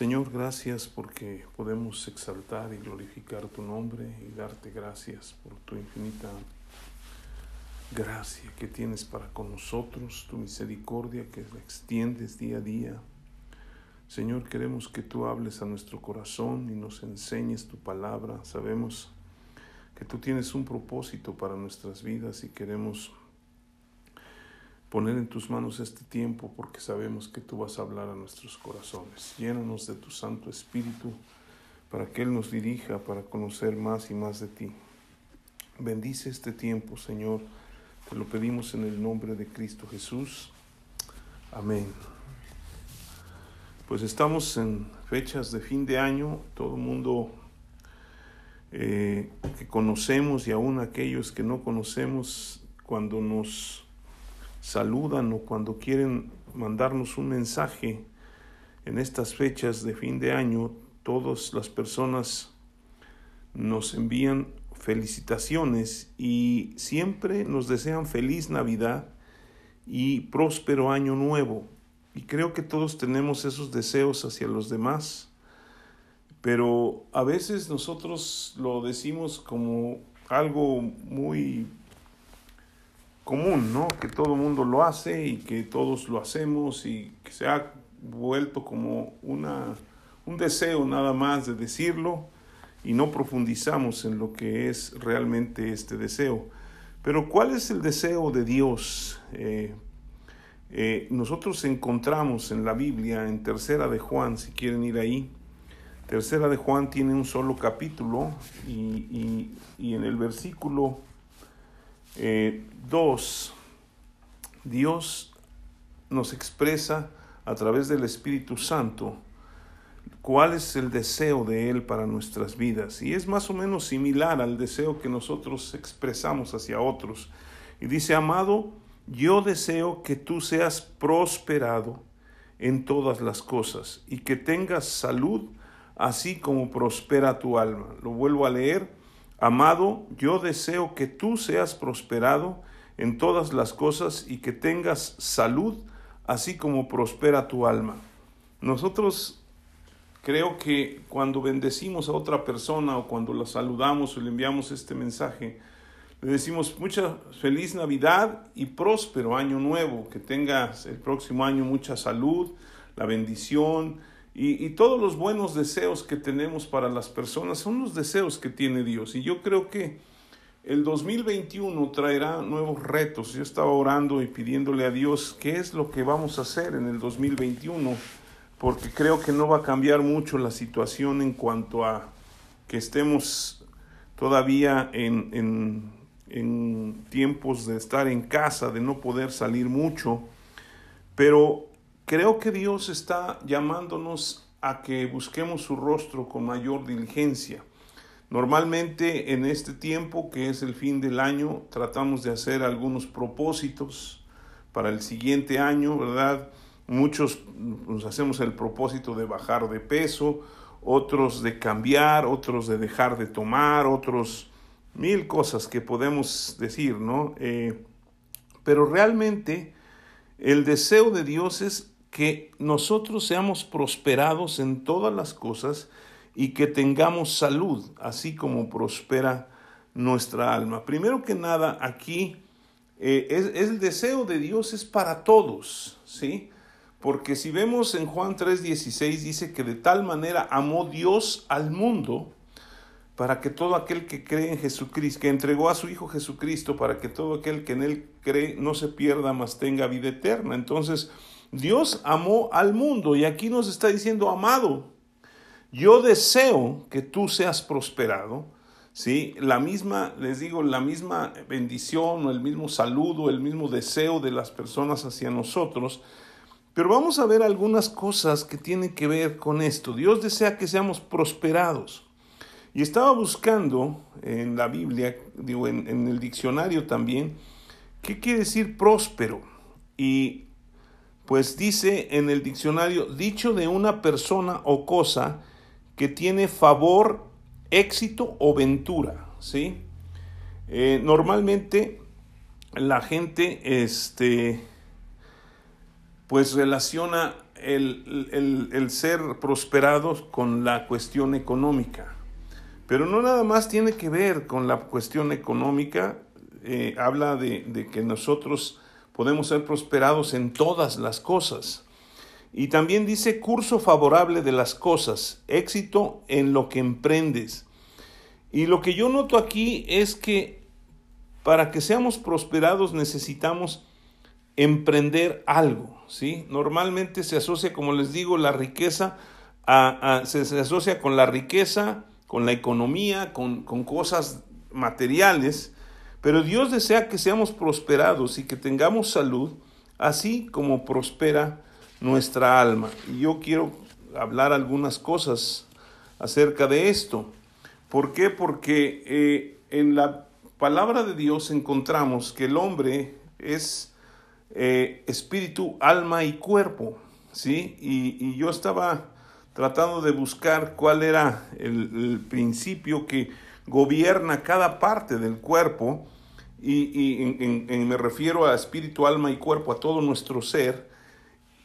Señor, gracias porque podemos exaltar y glorificar tu nombre y darte gracias por tu infinita gracia que tienes para con nosotros, tu misericordia que la extiendes día a día. Señor, queremos que tú hables a nuestro corazón y nos enseñes tu palabra. Sabemos que tú tienes un propósito para nuestras vidas y queremos poner en tus manos este tiempo porque sabemos que tú vas a hablar a nuestros corazones. Llénanos de tu Santo Espíritu para que Él nos dirija para conocer más y más de ti. Bendice este tiempo, Señor. Te lo pedimos en el nombre de Cristo Jesús. Amén. Pues estamos en fechas de fin de año. Todo el mundo eh, que conocemos y aún aquellos que no conocemos, cuando nos saludan o cuando quieren mandarnos un mensaje en estas fechas de fin de año, todas las personas nos envían felicitaciones y siempre nos desean feliz Navidad y próspero año nuevo. Y creo que todos tenemos esos deseos hacia los demás, pero a veces nosotros lo decimos como algo muy común, ¿no? Que todo el mundo lo hace y que todos lo hacemos y que se ha vuelto como una, un deseo nada más de decirlo y no profundizamos en lo que es realmente este deseo. Pero ¿cuál es el deseo de Dios? Eh, eh, nosotros encontramos en la Biblia, en Tercera de Juan, si quieren ir ahí, Tercera de Juan tiene un solo capítulo y, y, y en el versículo 2, eh, Dios nos expresa a través del Espíritu Santo cuál es el deseo de Él para nuestras vidas. Y es más o menos similar al deseo que nosotros expresamos hacia otros. Y dice, amado, yo deseo que tú seas prosperado en todas las cosas y que tengas salud así como prospera tu alma. Lo vuelvo a leer. Amado, yo deseo que tú seas prosperado en todas las cosas y que tengas salud, así como prospera tu alma. Nosotros creo que cuando bendecimos a otra persona o cuando la saludamos o le enviamos este mensaje, le decimos mucha feliz Navidad y próspero año nuevo, que tengas el próximo año mucha salud, la bendición, y, todos los buenos deseos que tenemos para las personas son los deseos que tiene Dios. Y yo creo que el 2021 traerá nuevos retos. Yo estaba orando y pidiéndole a Dios qué es lo que vamos a hacer en el 2021, porque creo que no va a cambiar mucho la situación en cuanto a que estemos todavía en, en, en tiempos de estar en casa, de no poder salir mucho. Pero Creo que Dios está llamándonos a que busquemos su rostro con mayor diligencia. Normalmente en este tiempo, que es el fin del año, tratamos de hacer algunos propósitos para el siguiente año, ¿verdad? Muchos nos hacemos el propósito de bajar de peso, otros de cambiar, otros de dejar de tomar, otros mil cosas que podemos decir, ¿no? Eh, pero realmente el deseo de Dios es que nosotros seamos prosperados en todas las cosas y que tengamos salud, así como prospera nuestra alma. Primero que nada, aquí eh, es, el deseo de Dios es para todos, ¿sí? Porque si vemos en Juan 3:16 dice que de tal manera amó Dios al mundo para que todo aquel que cree en Jesucristo, que entregó a su Hijo Jesucristo, para que todo aquel que en Él cree no se pierda, mas tenga vida eterna. Entonces, Dios amó al mundo y aquí nos está diciendo, amado, yo deseo que tú seas prosperado. ¿sí? La misma, les digo, la misma bendición o el mismo saludo, el mismo deseo de las personas hacia nosotros. Pero vamos a ver algunas cosas que tienen que ver con esto. Dios desea que seamos prosperados. Y estaba buscando en la Biblia, digo, en, en el diccionario también, qué quiere decir próspero. Y pues dice en el diccionario, dicho de una persona o cosa que tiene favor, éxito o ventura, ¿sí? Eh, normalmente la gente, este, pues relaciona el, el, ser prosperados con la cuestión económica. Pero no nada más tiene que ver con la cuestión económica, eh, habla de, de, que nosotros podemos ser prosperados en todas las cosas. Y también dice curso favorable de las cosas, éxito en lo que emprendes. Y lo que yo noto aquí es que para que seamos prosperados necesitamos emprender algo, ¿sí? Normalmente se asocia, como les digo, la riqueza, a, se, asocia con la riqueza, con la economía, con, con cosas materiales, pero Dios desea que seamos prosperados y que tengamos salud, así como prospera nuestra alma. Y yo quiero hablar algunas cosas acerca de esto. ¿Por qué? Porque eh, en la palabra de Dios encontramos que el hombre es eh, espíritu, alma y cuerpo, ¿sí? Y, yo estaba tratando de buscar cuál era el, principio que gobierna cada parte del cuerpo, y, me refiero a espíritu, alma y cuerpo, a todo nuestro ser,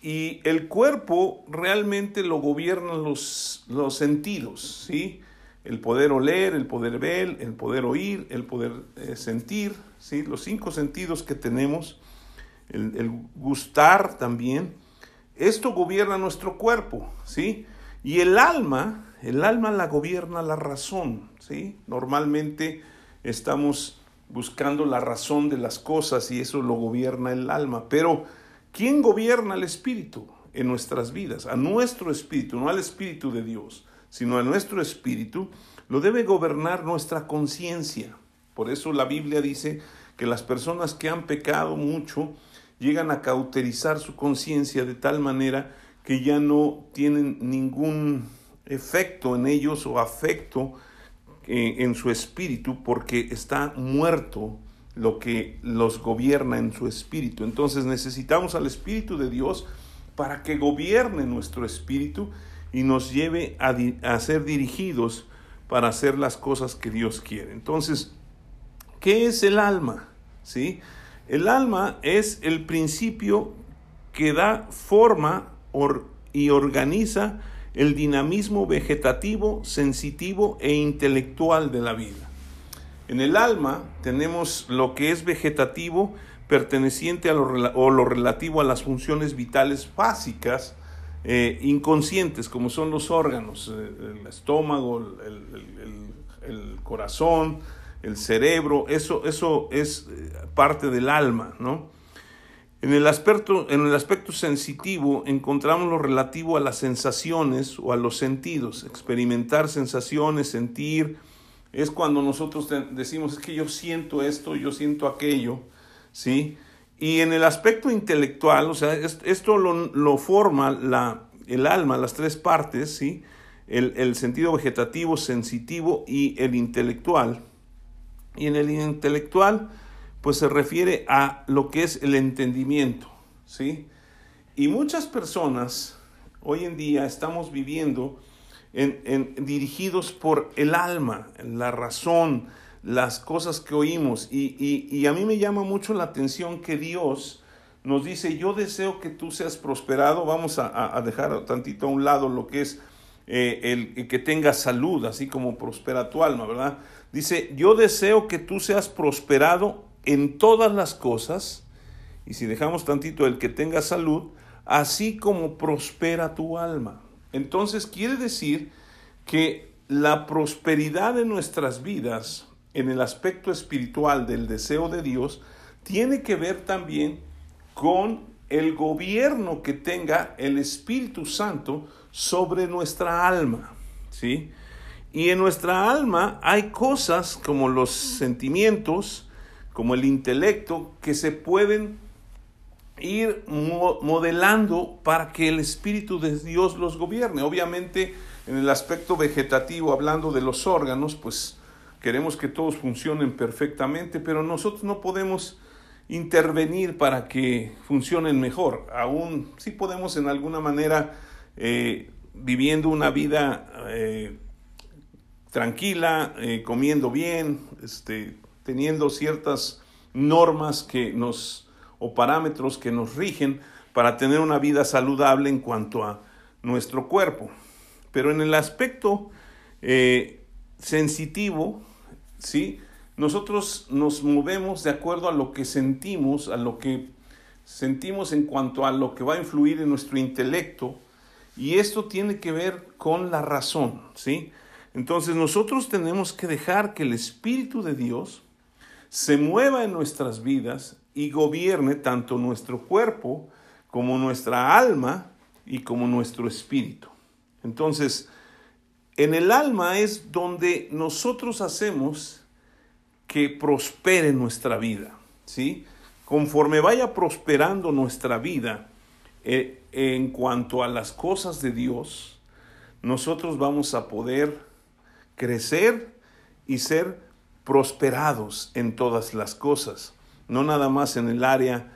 y el cuerpo realmente lo gobiernan los, los sentidos, ¿sí? El poder oler, el poder ver, el poder oír, el poder eh, sentir, ¿sí? Los cinco sentidos que tenemos el, gustar también. Esto gobierna nuestro cuerpo, ¿sí? Y el alma, el alma la gobierna la razón, ¿sí? Normalmente estamos buscando la razón de las cosas y eso lo gobierna el alma. Pero, ¿quién gobierna el espíritu en nuestras vidas? A nuestro espíritu, no al espíritu de Dios, sino a nuestro espíritu, lo debe gobernar nuestra conciencia. Por eso la Biblia dice que las personas que han pecado mucho, llegan a cauterizar su conciencia de tal manera que ya no tienen ningún efecto en ellos o afecto en su espíritu porque está muerto lo que los gobierna en su espíritu. Entonces necesitamos al Espíritu de Dios para que gobierne nuestro espíritu y nos lleve a, a ser dirigidos para hacer las cosas que Dios quiere. Entonces, ¿qué es el alma? ¿Sí? El alma es el principio que da forma y organiza el dinamismo vegetativo, sensitivo e intelectual de la vida. En el alma tenemos lo que es vegetativo perteneciente a lo, o lo relativo a las funciones vitales básicas, eh, inconscientes, como son los órganos, eh, el estómago, el corazón, el cerebro, eso, eso es eh, parte del alma, ¿no? En el, aspecto, en el aspecto sensitivo encontramos lo relativo a las sensaciones o a los sentidos. Experimentar sensaciones, sentir, es cuando nosotros decimos, es que yo siento esto, yo siento aquello, ¿sí? Y en el aspecto intelectual, o sea, esto lo, forma la, el alma, las tres partes, ¿sí? El, el sentido vegetativo, sensitivo y el intelectual. Y en el intelectual, pues se refiere a lo que es el entendimiento, ¿sí? Y muchas personas hoy en día estamos viviendo en, dirigidos por el alma, la razón, las cosas que oímos. Y, a mí me llama mucho la atención que Dios nos dice, yo deseo que tú seas prosperado, vamos a, dejar tantito a un lado lo que es eh, el, el, que tengas salud, así como prospera tu alma, ¿verdad? Dice, yo deseo que tú seas prosperado en todas las cosas, y si dejamos tantito el que tenga salud, así como prospera tu alma. Entonces quiere decir que la prosperidad de nuestras vidas en el aspecto espiritual del deseo de Dios tiene que ver también con el gobierno que tenga el Espíritu Santo sobre nuestra alma, ¿sí? Y en nuestra alma hay cosas como los sentimientos, como el intelecto, que se pueden ir modelando para que el Espíritu de Dios los gobierne. Obviamente, en el aspecto vegetativo, hablando de los órganos, pues queremos que todos funcionen perfectamente, pero nosotros no podemos intervenir para que funcionen mejor. Aún sí podemos en alguna manera, eh, viviendo una vida eh, tranquila, eh, comiendo bien, este, teniendo ciertas normas que nos o parámetros que nos rigen, para tener una vida saludable en cuanto a nuestro cuerpo. Pero en el aspecto eh, sensitivo, ¿sí? nosotros nos movemos de acuerdo a lo que sentimos, a lo que sentimos en cuanto a lo que va a influir en nuestro intelecto, y esto tiene que ver con la razón, ¿sí? Entonces nosotros tenemos que dejar que el Espíritu de Dios se mueva en nuestras vidas y gobierne tanto nuestro cuerpo como nuestra alma y como nuestro espíritu. Entonces, en el alma es donde nosotros hacemos que prospere nuestra vida, ¿sí? Conforme vaya prosperando nuestra vida eh, en cuanto a las cosas de Dios, nosotros vamos a poder crecer y ser prosperados en todas las cosas, no nada más en el área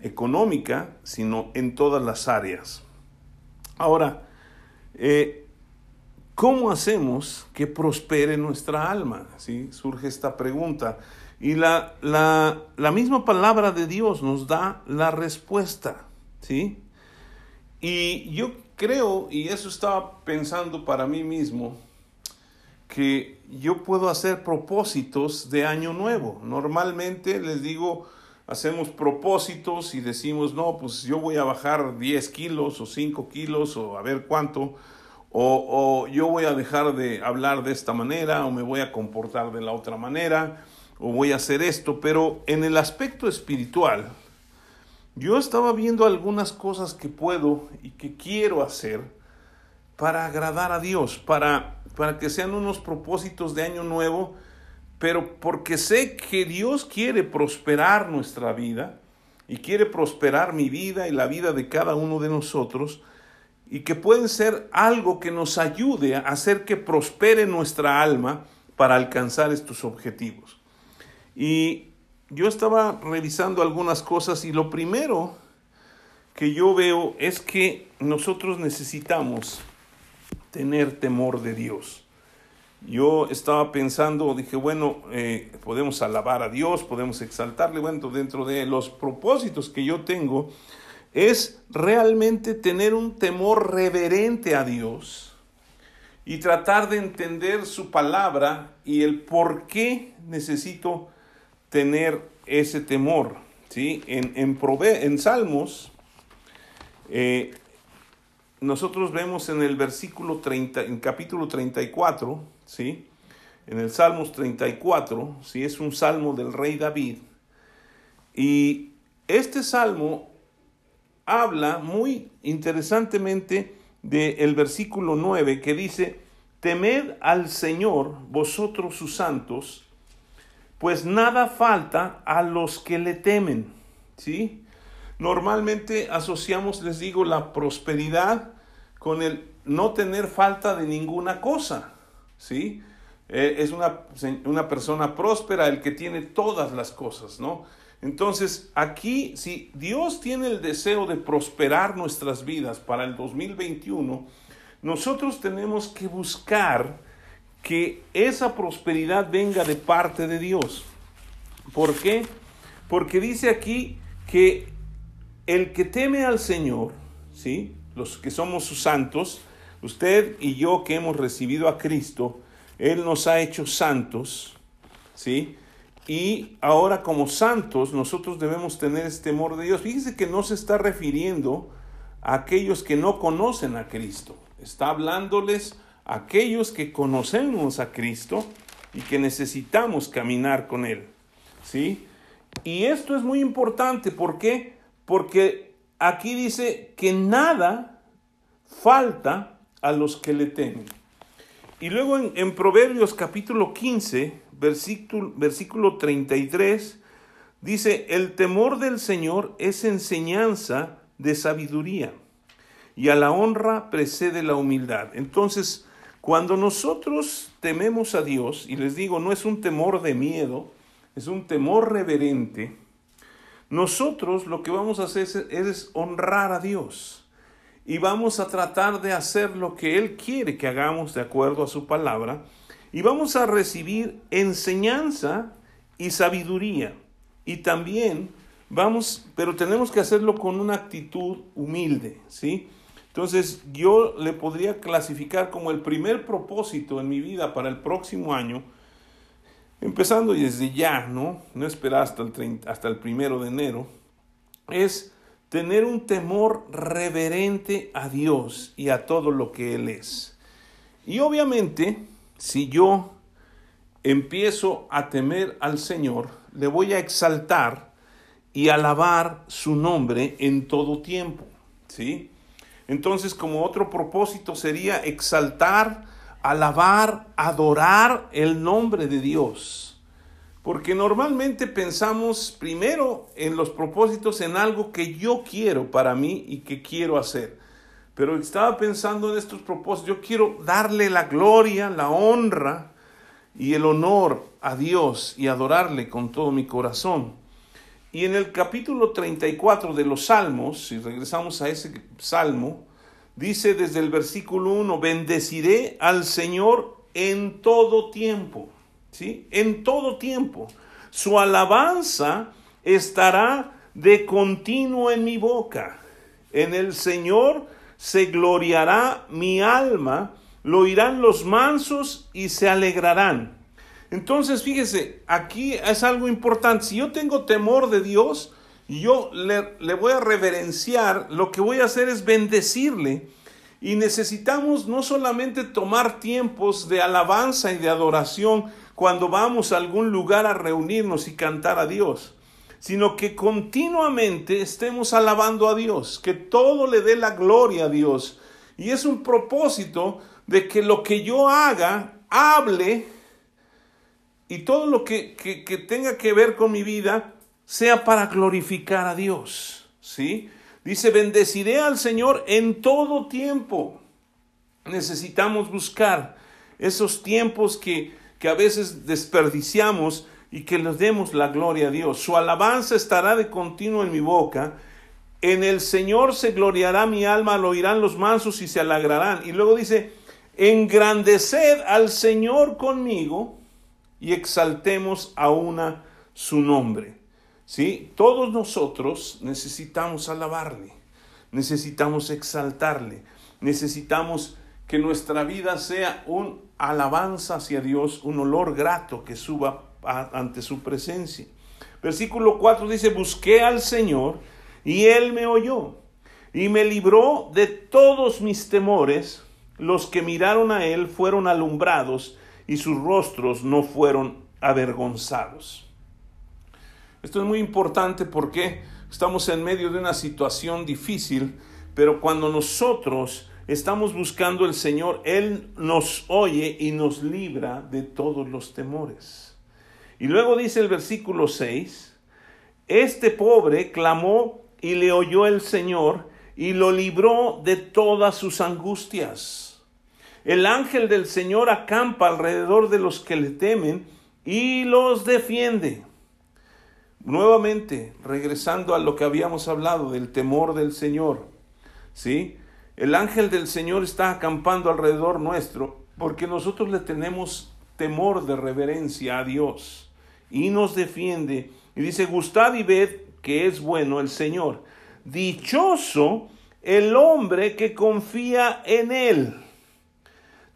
económica, sino en todas las áreas. Ahora, eh, ¿cómo hacemos que prospere nuestra alma? ¿Sí? Surge esta pregunta. Y la, la, la, misma palabra de Dios nos da la respuesta. ¿sí? Y yo creo, y eso estaba pensando para mí mismo, que yo puedo hacer propósitos de año nuevo. Normalmente les digo, hacemos propósitos y decimos, no, pues yo voy a bajar 10 kilos o 5 kilos o a ver cuánto, o, o, yo voy a dejar de hablar de esta manera o me voy a comportar de la otra manera o voy a hacer esto, pero en el aspecto espiritual, yo estaba viendo algunas cosas que puedo y que quiero hacer para agradar a Dios, para para que sean unos propósitos de año nuevo, pero porque sé que Dios quiere prosperar nuestra vida y quiere prosperar mi vida y la vida de cada uno de nosotros y que pueden ser algo que nos ayude a hacer que prospere nuestra alma para alcanzar estos objetivos. Y yo estaba revisando algunas cosas y lo primero que yo veo es que nosotros necesitamos tener temor de Dios. Yo estaba pensando, dije, bueno, eh, podemos alabar a Dios, podemos exaltarle, bueno, dentro de los propósitos que yo tengo, es realmente tener un temor reverente a Dios y tratar de entender su palabra y el por qué necesito tener ese temor. ¿sí? En, en, en Salmos eh, nosotros vemos en el versículo 30, en capítulo 34, ¿sí? En el Salmos 34, ¿sí? Es un salmo del rey David. Y este salmo habla muy interesantemente del versículo 9 que dice, temed al Señor vosotros sus santos, pues nada falta a los que le temen, ¿sí? Normalmente asociamos, les digo, la prosperidad con el no tener falta de ninguna cosa, ¿sí? Eh, es una, una persona próspera el que tiene todas las cosas, ¿no? Entonces, aquí, si Dios tiene el deseo de prosperar nuestras vidas para el 2021, nosotros tenemos que buscar que esa prosperidad venga de parte de Dios. ¿Por qué? Porque dice aquí que el que teme al Señor, ¿sí? Los que somos sus santos, usted y yo que hemos recibido a Cristo, Él nos ha hecho santos, ¿sí? Y ahora como santos nosotros debemos tener este temor de Dios. Fíjese que no se está refiriendo a aquellos que no conocen a Cristo. Está hablándoles a aquellos que conocemos a Cristo y que necesitamos caminar con Él. ¿Sí? Y esto es muy importante. ¿Por qué? porque aquí dice que nada falta a los que le temen. Y luego en, Proverbios capítulo 15, versículo, versículo 33, dice, el temor del Señor es enseñanza de sabiduría y a la honra precede la humildad. Entonces, cuando nosotros tememos a Dios, y les digo, no es un temor de miedo, es un temor reverente, nosotros lo que vamos a hacer es, honrar a Dios y vamos a tratar de hacer lo que Él quiere que hagamos de acuerdo a su palabra y vamos a recibir enseñanza y sabiduría y también Vamos, pero tenemos que hacerlo con una actitud humilde, ¿sí? Entonces, yo le podría clasificar como el primer propósito en mi vida para el próximo año, empezando desde ya, ¿no? No esperar hasta el, hasta el primero de enero, es tener un temor reverente a Dios y a todo lo que Él es. Y obviamente, si yo empiezo a temer al Señor, le voy a exaltar y alabar su nombre en todo tiempo, ¿sí? Entonces, como otro propósito sería exaltar, alabar, adorar el nombre de Dios. Porque normalmente pensamos primero en los propósitos en algo que yo quiero para mí y que quiero hacer. Pero estaba pensando en estos propósitos. Yo quiero darle la gloria, la honra y el honor a Dios y adorarle con todo mi corazón. Y en el capítulo 34 de los Salmos, si regresamos a ese salmo, dice desde el versículo 1, bendeciré al Señor en todo tiempo. ¿sí? En todo tiempo. Su alabanza estará de continuo en mi boca. En el Señor se gloriará mi alma, lo oirán los mansos y se alegrarán. Entonces, fíjese, aquí es algo importante. Si yo tengo temor de Dios, yo le, le voy a reverenciar, lo que voy a hacer es bendecirle. Y necesitamos no solamente tomar tiempos de alabanza y de adoración, cuando vamos a algún lugar a reunirnos y cantar a Dios, sino que continuamente estemos alabando a Dios, que todo le dé la gloria a Dios. Y es un propósito de que lo que yo haga, hable, y todo lo que, que, tenga que ver con mi vida sea para glorificar a Dios. ¿Sí? Dice, bendeciré al Señor en todo tiempo. Necesitamos buscar esos tiempos que que a veces desperdiciamos y que les demos la gloria a Dios. Su alabanza estará de continuo en mi boca. En el Señor se gloriará mi alma, lo oirán los mansos y se alegrarán. Y luego dice, engrandeced al Señor conmigo y exaltemos a una su nombre. ¿Sí? Todos nosotros necesitamos alabarle, necesitamos exaltarle, necesitamos que nuestra vida sea un alabanza hacia Dios, un olor grato que suba ante su presencia. Versículo 4 dice, busqué al Señor y Él me oyó y me libró de todos mis temores. Los que miraron a Él fueron alumbrados y sus rostros no fueron avergonzados. Esto es muy importante porque estamos en medio de una situación difícil, pero cuando nosotros estamos buscando el Señor, Él nos oye y nos libra de todos los temores. Y luego dice el versículo 6, este pobre clamó y le oyó el Señor y lo libró de todas sus angustias. El ángel del Señor acampa alrededor de los que le temen y los defiende. Nuevamente, regresando a lo que habíamos hablado del temor del Señor, ¿sí? El ángel del Señor está acampando alrededor nuestro porque nosotros le tenemos temor de reverencia a Dios y nos defiende. Y dice, gustad y ved que es bueno el Señor. Dichoso el hombre que confía en él.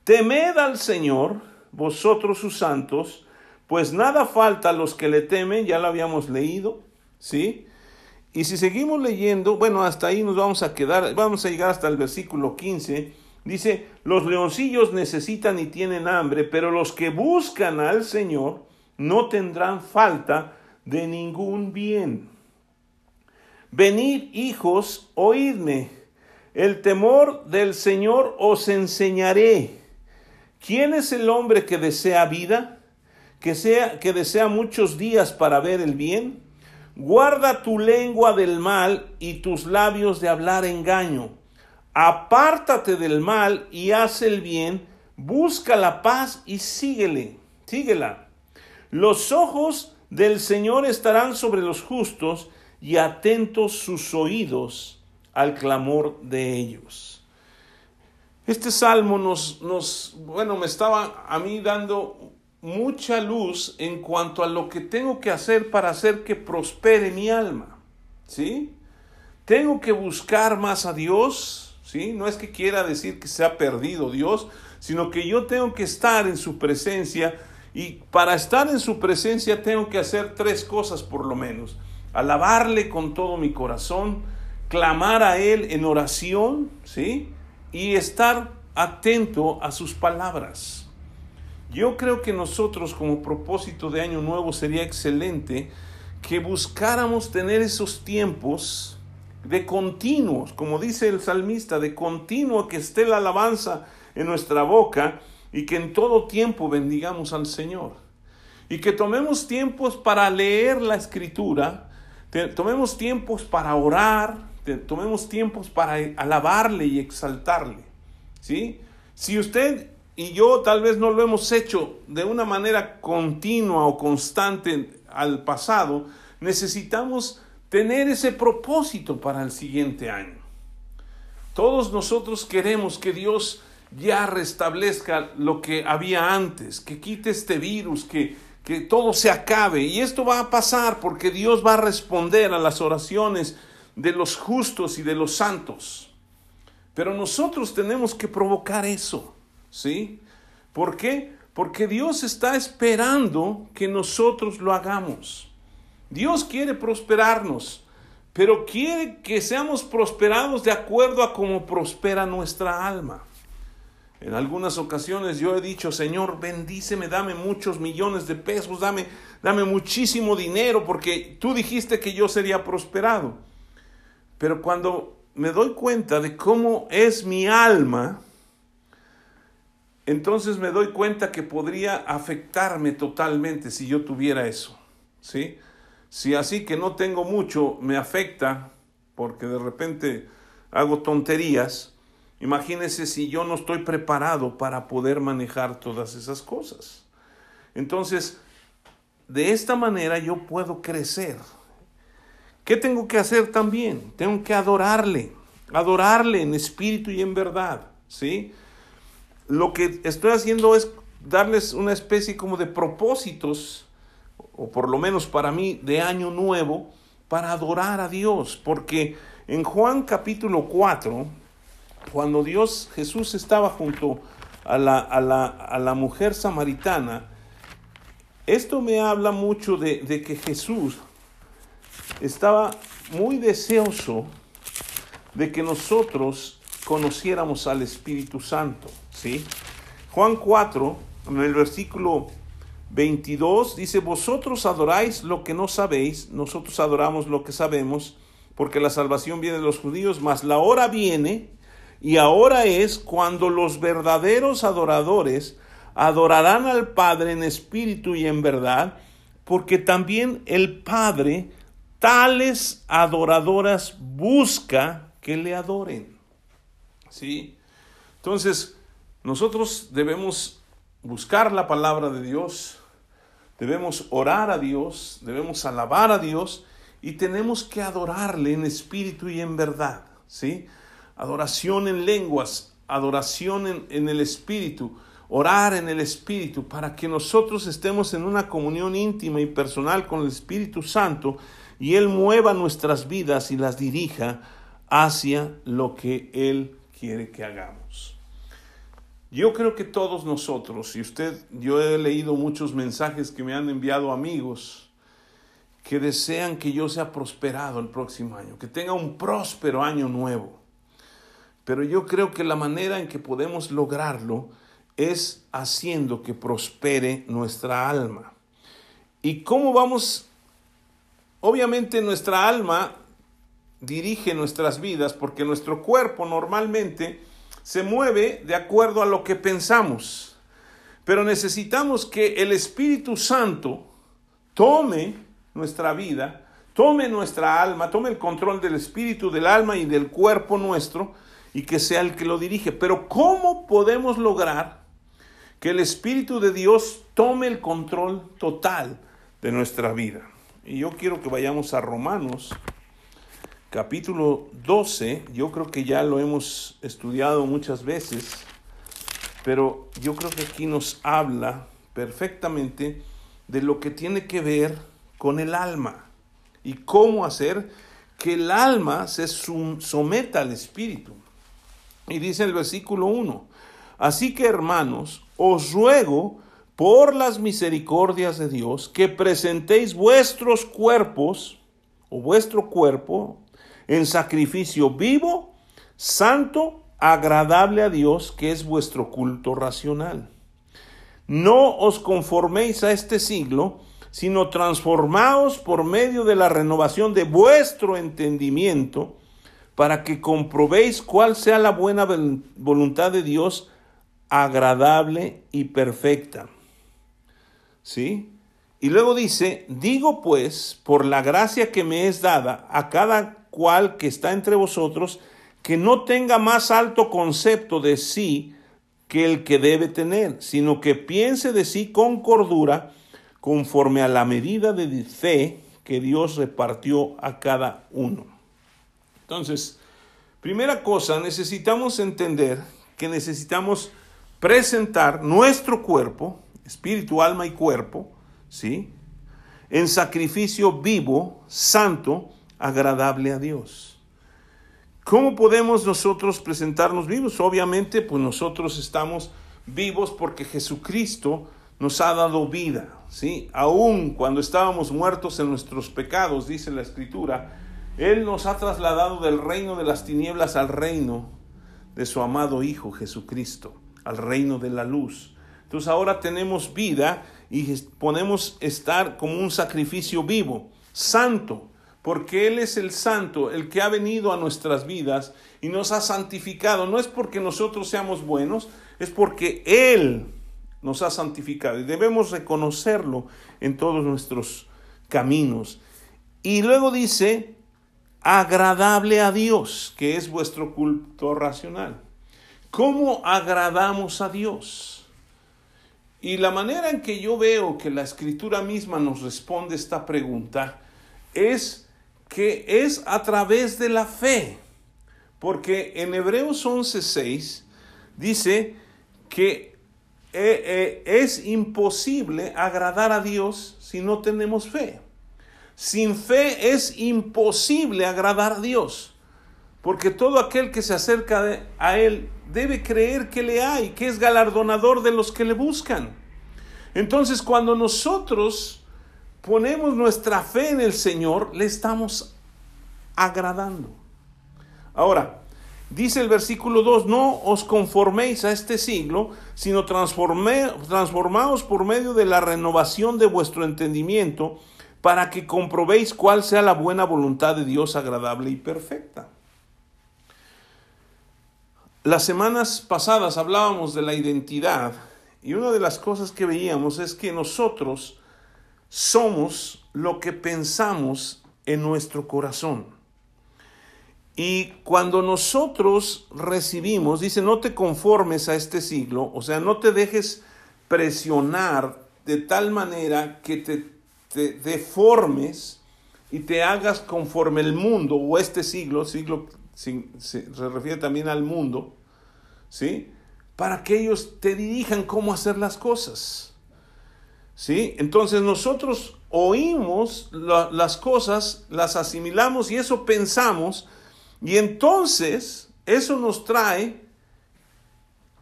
Temed al Señor, vosotros sus santos, pues nada falta a los que le temen, ya lo habíamos leído, ¿sí? Y si seguimos leyendo, bueno, hasta ahí nos vamos a quedar, vamos a llegar hasta el versículo 15. Dice, los leoncillos necesitan y tienen hambre, pero los que buscan al Señor no tendrán falta de ningún bien. Venid, hijos, oídme. El temor del Señor os enseñaré. ¿Quién es el hombre que desea vida? Que, sea, que desea muchos días para ver el bien Guarda tu lengua del mal y tus labios de hablar engaño. Apártate del mal y haz el bien, busca la paz y síguele, síguela. Los ojos del Señor estarán sobre los justos y atentos sus oídos al clamor de ellos. Este salmo nos, nos, bueno, me estaba a mí dando mucha luz en cuanto a lo que tengo que hacer para hacer que prospere mi alma. ¿Sí? Tengo que buscar más a Dios, ¿sí? No es que quiera decir que se ha perdido Dios, sino que yo tengo que estar en su presencia y para estar en su presencia tengo que hacer tres cosas por lo menos. Alabarle con todo mi corazón, clamar a Él en oración, ¿sí? Y estar atento a sus palabras. Yo creo que nosotros como propósito de año nuevo sería excelente que buscáramos tener esos tiempos de continuos, como dice el salmista, de continuo que esté la alabanza en nuestra boca y que en todo tiempo bendigamos al Señor. Y que tomemos tiempos para leer la escritura, tomemos tiempos para orar, tomemos tiempos para alabarle y exaltarle. ¿sí? Si usted y yo tal vez no lo hemos hecho de una manera continua o constante al pasado, necesitamos tener ese propósito para el siguiente año. Todos nosotros queremos que Dios ya restablezca lo que había antes, que quite este virus, que, que todo se acabe. Y esto va a pasar porque Dios va a responder a las oraciones de los justos y de los santos. Pero nosotros tenemos que provocar eso, ¿sí? ¿Por qué? Porque Dios está esperando que nosotros lo hagamos. Dios quiere prosperarnos, pero quiere que seamos prosperados de acuerdo a cómo prospera nuestra alma. En algunas ocasiones yo he dicho, Señor, bendíceme, dame muchos millones de pesos, dame, dame muchísimo dinero, porque tú dijiste que yo sería prosperado. Pero cuando me doy cuenta de cómo es mi alma, entonces me doy cuenta que podría afectarme totalmente si yo tuviera eso. ¿Sí? Si así que no tengo mucho me afecta porque de repente hago tonterías, Imagínese si yo no estoy preparado para poder manejar todas esas cosas. Entonces, de esta manera yo puedo crecer. ¿Qué tengo que hacer también? Tengo que adorarle, adorarle en espíritu y en verdad, ¿sí? Lo que estoy haciendo es darles una especie como de propósitos, o por lo menos para mí, de año nuevo, para adorar a Dios, porque en Juan capítulo 4, cuando Dios, Jesús estaba junto a la, a la, a la mujer samaritana, esto me habla mucho de, de, que Jesús estaba muy deseoso de que nosotros conociéramos al Espíritu Santo, ¿sí? Juan 4, en el versículo 22, dice, vosotros adoráis lo que no sabéis, nosotros adoramos lo que sabemos, porque la salvación viene de los judíos, mas la hora viene y ahora es cuando los verdaderos adoradores adorarán al Padre en espíritu y en verdad, porque también el Padre tales adoradoras busca que le adoren. ¿Sí? Entonces, nosotros debemos buscar la palabra de Dios, debemos orar a Dios, debemos alabar a Dios y tenemos que adorarle en espíritu y en verdad. ¿Sí? adoración en lenguas, adoración en, el Espíritu, orar en el Espíritu, para que nosotros estemos en una comunión íntima y personal con el Espíritu Santo y Él mueva nuestras vidas y las dirija hacia lo que Él quiere que hagamos. Yo creo que todos nosotros, y usted, yo he leído muchos mensajes que me han enviado amigos que desean que yo sea prosperado el próximo año, que tenga un próspero año nuevo. Pero yo creo que la manera en que podemos lograrlo es haciendo que prospere nuestra alma. ¿Y cómo vamos? Obviamente nuestra alma dirige nuestras vidas porque nuestro cuerpo normalmente se mueve de acuerdo a lo que pensamos. Pero necesitamos que el Espíritu Santo tome nuestra vida, tome nuestra alma, tome el control del espíritu, del alma y del cuerpo nuestro y que sea el que lo dirige. Pero ¿cómo podemos lograr que el Espíritu de Dios tome el control total de nuestra vida? Y yo quiero que vayamos a Romanos capítulo 12. Yo creo que ya lo hemos estudiado muchas veces, pero yo creo que aquí nos habla perfectamente de lo que tiene que ver con el alma y cómo hacer que el alma se someta al espíritu. Y dice el versículo 1, así que hermanos, os ruego por las misericordias de Dios que presentéis vuestros cuerpos o vuestro cuerpo en sacrificio vivo, santo, agradable a Dios, que es vuestro culto racional. No os conforméis a este siglo, sino transformaos por medio de la renovación de vuestro entendimiento, para que comprobéis cuál sea la buena voluntad de Dios, agradable y perfecta. ¿Sí? Y luego dice, digo pues, por la gracia que me es dada a cada cual que está entre vosotros, que no tenga más alto concepto de sí que el que debe tener, sino que piense de sí con cordura, conforme a la medida de fe que Dios repartió a cada uno. Entonces, primera cosa, necesitamos entender que necesitamos presentar nuestro cuerpo, espíritu, alma y cuerpo, ¿sí? En sacrificio vivo, santo, agradable a Dios. ¿Cómo podemos nosotros presentarnos vivos? Obviamente, pues nosotros estamos vivos porque Jesucristo nos ha dado vida, ¿sí? Aún cuando estábamos muertos en nuestros pecados, dice la Escritura, Él nos ha trasladado del reino de las tinieblas al reino de su amado Hijo Jesucristo, al reino de la luz. Entonces ahora tenemos vida y podemos estar como un sacrificio vivo, santo, porque Él es el santo, el que ha venido a nuestras vidas y nos ha santificado. No es porque nosotros seamos buenos, es porque Él nos ha santificado y debemos reconocerlo en todos nuestros caminos. Y luego dice, agradable a Dios, que es vuestro culto racional. ¿Cómo agradamos a Dios? Y la manera en que yo veo que la escritura misma nos responde esta pregunta es que es a través de la fe. Porque en Hebreos 11:6 dice que eh, eh, es imposible agradar a Dios si no tenemos fe. Sin fe es imposible agradar a Dios. Porque todo aquel que se acerca a Él debe creer que le hay, que es galardonador de los que le buscan. Entonces cuando nosotros ponemos nuestra fe en el Señor, le estamos agradando. Ahora, dice el versículo 2, no os conforméis a este siglo, sino transformaos por medio de la renovación de vuestro entendimiento, para que comprobéis cuál sea la buena voluntad de Dios agradable y perfecta. Las semanas pasadas hablábamos de la identidad y una de las cosas que veíamos es que nosotros somos lo que pensamos en nuestro corazón. Y cuando nosotros recibimos, dice, no te conformes a este siglo, o sea, no te dejes presionar de tal manera que te, deformes y te hagas conforme el mundo o este siglo, siglo se, se refiere también al mundo, ¿sí? Para que ellos te dirijan cómo hacer las cosas. ¿Sí? Entonces nosotros oímos las cosas, las asimilamos y eso pensamos, y entonces eso nos trae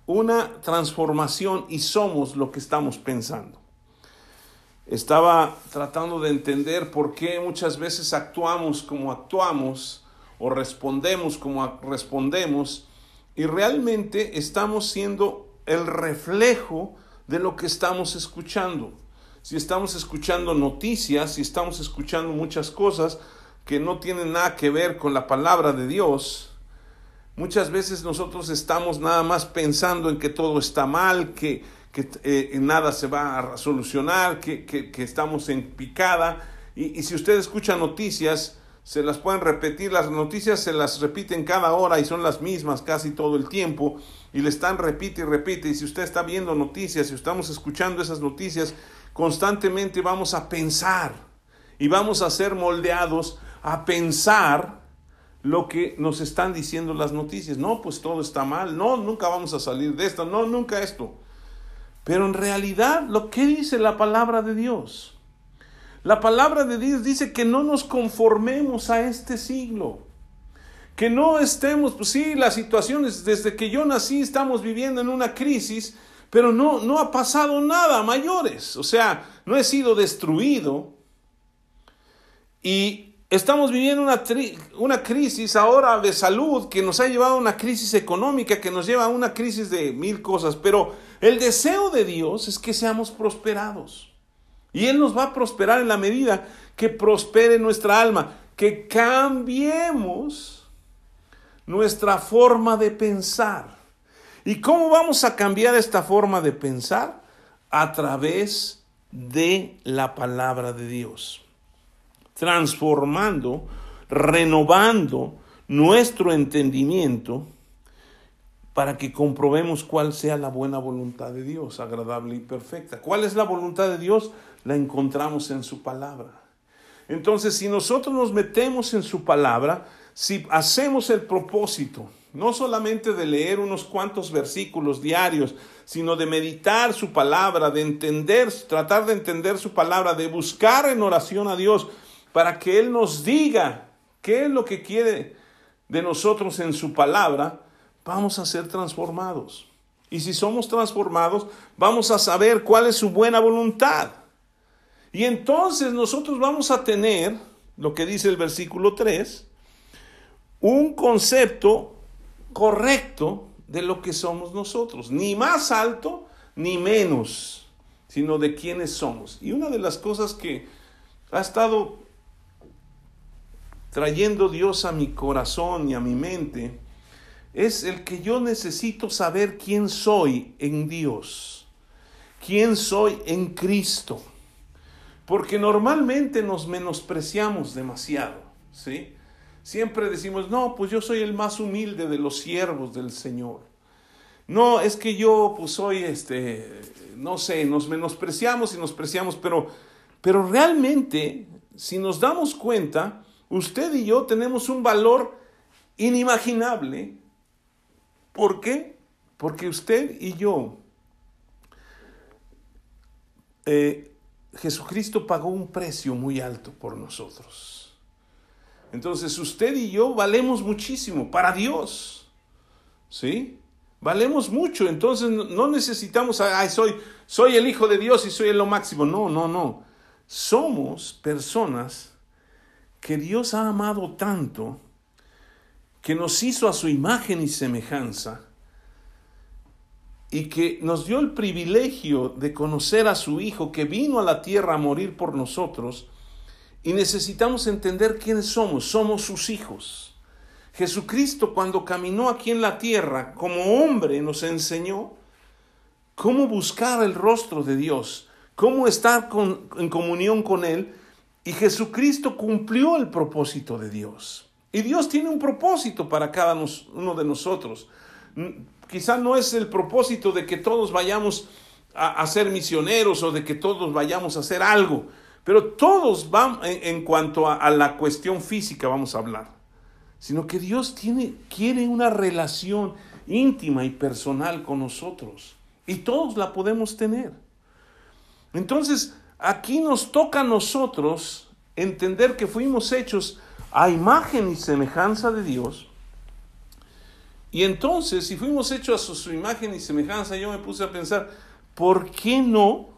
una transformación y somos lo que estamos pensando. Estaba tratando de entender por qué muchas veces actuamos como actuamos o respondemos como respondemos y realmente estamos siendo el reflejo de lo que estamos escuchando si estamos escuchando noticias, si estamos escuchando muchas cosas que no tienen nada que ver con la palabra de Dios, muchas veces nosotros estamos nada más pensando en que todo está mal, que, eh, nada se va a solucionar, que, estamos en picada. Y, y si usted escucha noticias, se las pueden repetir, las noticias se las repiten cada hora y son las mismas casi todo el tiempo y le están repite y repite. Y si usted está viendo noticias, si estamos escuchando esas noticias, constantemente vamos a pensar y vamos a ser moldeados a pensar lo que nos están diciendo las noticias. No, pues todo está mal. No, nunca vamos a salir de esto. No, nunca esto. Pero en realidad, lo que dice la palabra de Dios? La palabra de Dios dice que no nos conformemos a este siglo. Que no estemos, pues sí, las situaciones, desde que yo nací estamos viviendo en una crisis, pero no, no ha pasado nada mayores. O sea, no he sido destruido. Y estamos viviendo una, una, crisis ahora de salud que nos ha llevado a una crisis económica, que nos lleva a una crisis de mil cosas. Pero el deseo de Dios es que seamos prosperados. Y Él nos va a prosperar en la medida que prospere nuestra alma, que cambiemos nuestra forma de pensar. ¿Y cómo vamos a cambiar esta forma de pensar? A través de la palabra de Dios. Transformando, renovando nuestro entendimiento para que comprobemos cuál sea la buena voluntad de Dios, agradable y perfecta. ¿Cuál es la voluntad de Dios? La encontramos en su palabra. Entonces, si nosotros nos metemos en su palabra, si hacemos el propósito, no solamente de leer unos cuantos versículos diarios, sino de meditar su palabra, de entender, tratar de entender su palabra, de buscar en oración a Dios para que Él nos diga qué es lo que quiere de nosotros en su palabra, vamos a ser transformados. Y si somos transformados, vamos a saber cuál es su buena voluntad. Y entonces nosotros vamos a tener, lo que dice el versículo 3, un concepto correcto de lo que somos nosotros, ni más alto ni menos, sino de quiénes somos. Y una de las cosas que ha estado trayendo Dios a mi corazón y a mi mente es el que yo necesito saber quién soy en Dios, quién soy en Cristo, porque normalmente nos menospreciamos demasiado, ¿sí? Siempre decimos, no, pues yo soy el más humilde de los siervos del Señor. No, es que yo pues soy este, no sé, nos menospreciamos y nos preciamos, pero, pero realmente, si nos damos cuenta, usted y yo tenemos un valor inimaginable ¿Por qué? Porque usted y yo, eh, Jesucristo pagó un precio muy alto por nosotros. Entonces usted y yo valemos muchísimo para Dios. ¿Sí? Valemos mucho. Entonces no necesitamos, ay, soy, soy el Hijo de Dios y soy lo máximo. No, no, no. Somos personas que Dios ha amado tanto que nos hizo a su imagen y semejanza y que nos dio el privilegio de conocer a su Hijo que vino a la tierra a morir por nosotros y necesitamos entender quiénes somos, somos sus hijos. Jesucristo cuando caminó aquí en la tierra como hombre nos enseñó cómo buscar el rostro de Dios, cómo estar en comunión con Él y Jesucristo cumplió el propósito de Dios. Y Dios tiene un propósito para cada uno de nosotros. Quizá no es el propósito de que todos vayamos a, ser misioneros o de que todos vayamos a hacer algo, pero todos van en, cuanto a, la cuestión física vamos a hablar, sino que Dios tiene, quiere una relación íntima y personal con nosotros y todos la podemos tener. Entonces, aquí nos toca a nosotros entender que fuimos hechos a imagen y semejanza de Dios. Y entonces, si fuimos hechos a su, imagen y semejanza, yo me puse a pensar, ¿por qué no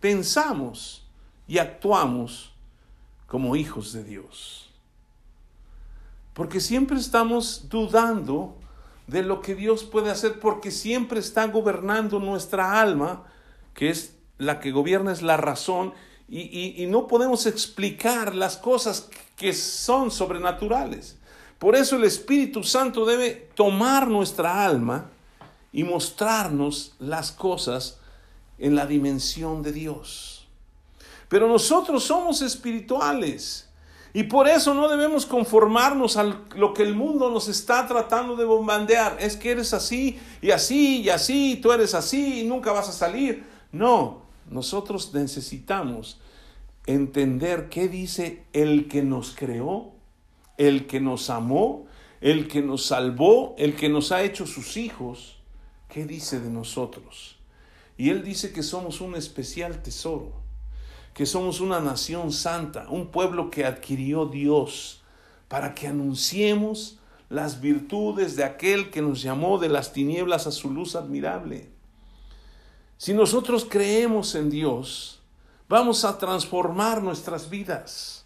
pensamos y actuamos como hijos de Dios? Porque siempre estamos dudando de lo que Dios puede hacer, porque siempre está gobernando nuestra alma, que es la que gobierna, es la razón, y, no podemos explicar las cosas que son sobrenaturales. Por eso el Espíritu Santo debe tomar nuestra alma y mostrarnos las cosas en la dimensión de Dios. Pero nosotros somos espirituales y por eso no debemos conformarnos a lo que el mundo nos está tratando de bombardear. Es que eres así y así y así, tú eres así y nunca vas a salir. No, nosotros necesitamos entender qué dice el que nos creó, el que nos amó, el que nos salvó, el que nos ha hecho sus hijos, qué dice de nosotros. Y él dice que somos un especial tesoro. Que somos una nación santa, un pueblo que adquirió Dios, para que anunciemos las virtudes de aquel que nos llamó de las tinieblas a su luz admirable. Si nosotros creemos en Dios, vamos a transformar nuestras vidas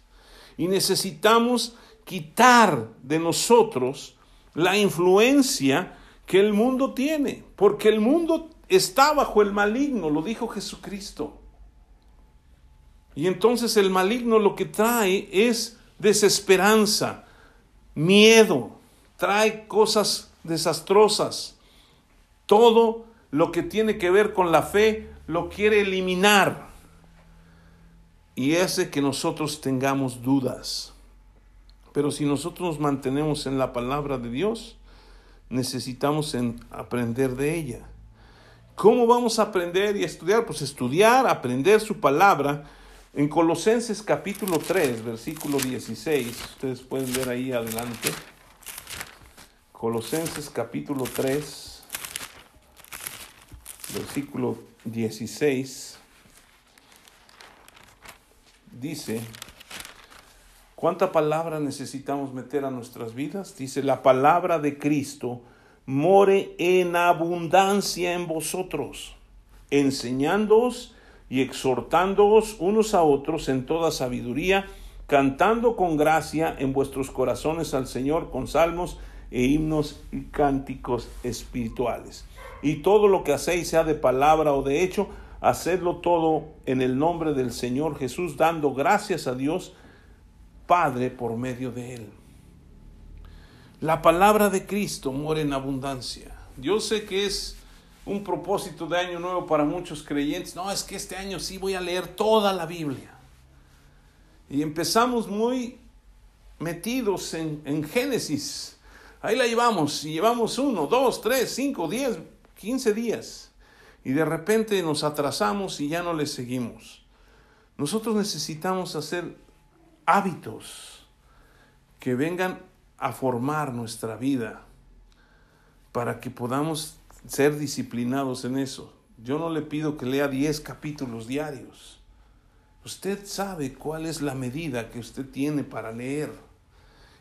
y necesitamos quitar de nosotros la influencia que el mundo tiene, porque el mundo está bajo el maligno, lo dijo Jesucristo. Y entonces el maligno lo que trae es desesperanza, miedo, trae cosas desastrosas. Todo lo que tiene que ver con la fe lo quiere eliminar. Y hace que nosotros tengamos dudas. Pero si nosotros nos mantenemos en la palabra de Dios, necesitamos aprender de ella. ¿Cómo vamos a aprender y estudiar? Pues estudiar, aprender su palabra. En Colosenses capítulo 3, versículo 16, ustedes pueden ver ahí adelante. Colosenses capítulo 3, versículo 16, dice, ¿cuánta palabra necesitamos meter a nuestras vidas? Dice, la palabra de Cristo more en abundancia en vosotros, enseñándoos y exhortándoos unos a otros en toda sabiduría, cantando con gracia en vuestros corazones al Señor con salmos e himnos y cánticos espirituales. Y todo lo que hacéis, sea de palabra o de hecho, hacedlo todo en el nombre del Señor Jesús, dando gracias a Dios Padre por medio de él. La palabra de Cristo mora en abundancia. Yo sé que es un propósito de año nuevo para muchos creyentes. No, es que este año sí voy a leer toda la Biblia. Y empezamos muy metidos en, en Génesis. Ahí la llevamos y llevamos uno, dos, tres, cinco, diez, quince días. Y de repente nos atrasamos y ya no le seguimos. Nosotros necesitamos hacer hábitos que vengan a formar nuestra vida para que podamos ser disciplinados en eso. Yo no le pido que lea 10 capítulos diarios. Usted sabe cuál es la medida que usted tiene para leer.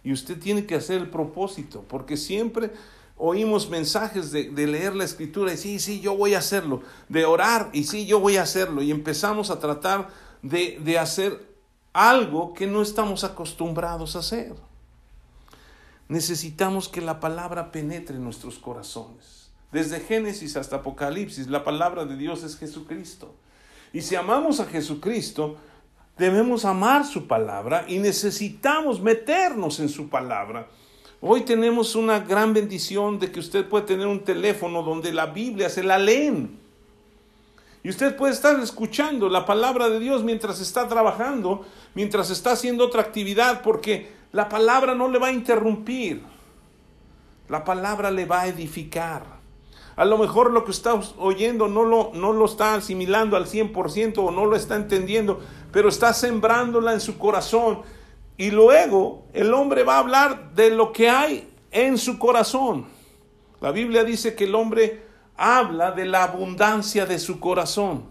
Y usted tiene que hacer el propósito, porque siempre oímos mensajes de, leer la escritura y sí, sí, yo voy a hacerlo, de orar y sí, yo voy a hacerlo. Y empezamos a tratar de, de hacer algo que no estamos acostumbrados a hacer necesitamos que la palabra penetre en nuestros corazones. Desde Génesis hasta Apocalipsis, la palabra de Dios es Jesucristo. Y si amamos a Jesucristo, debemos amar su palabra y necesitamos meternos en su palabra. Hoy tenemos una gran bendición de que usted puede tener un teléfono donde la Biblia se la leen. Y usted puede estar escuchando la palabra de Dios mientras está trabajando, mientras está haciendo otra actividad, porque la palabra no le va a interrumpir. La palabra le va a edificar. A lo mejor lo que está oyendo no lo, no lo está asimilando al 100% o no lo está entendiendo, pero está sembrándola en su corazón. Y luego el hombre va a hablar de lo que hay en su corazón. La Biblia dice que el hombre habla de la abundancia de su corazón.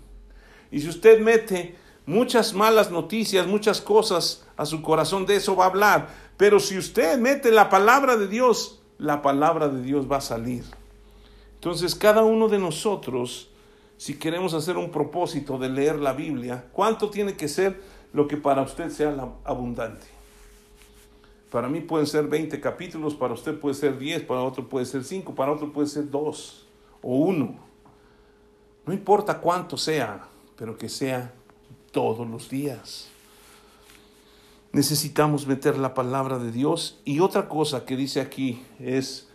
Y si usted mete muchas malas noticias, muchas cosas a su corazón, de eso va a hablar. Pero si usted mete la palabra de Dios, la palabra de Dios va a salir. Entonces cada uno de nosotros, si queremos hacer un propósito de leer la Biblia, ¿cuánto tiene que ser lo que para usted sea abundante? Para mí pueden ser 20 capítulos, para usted puede ser 10, para otro puede ser 5, para otro puede ser 2 o 1. No importa cuánto sea, pero que sea todos los días. Necesitamos meter la palabra de Dios. Y otra cosa que dice aquí es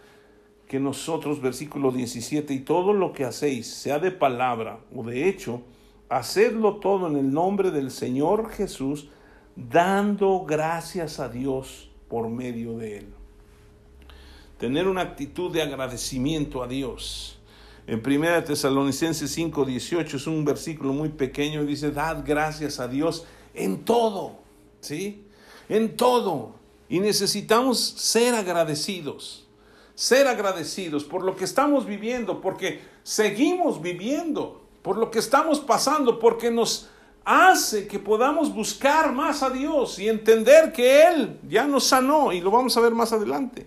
que nosotros, versículo 17, y todo lo que hacéis, sea de palabra o de hecho, hacedlo todo en el nombre del Señor Jesús, dando gracias a Dios por medio de Él. Tener una actitud de agradecimiento a Dios en 1 Tesalonicenses 5, 18 es un versículo muy pequeño dice, dad gracias a Dios en todo, ¿sí? En todo. Y necesitamos ser agradecidos, ser agradecidos por lo que estamos viviendo, porque seguimos viviendo, por lo que estamos pasando, porque nos hace que podamos buscar más a Dios y entender que Él ya nos sanó y lo vamos a ver más adelante.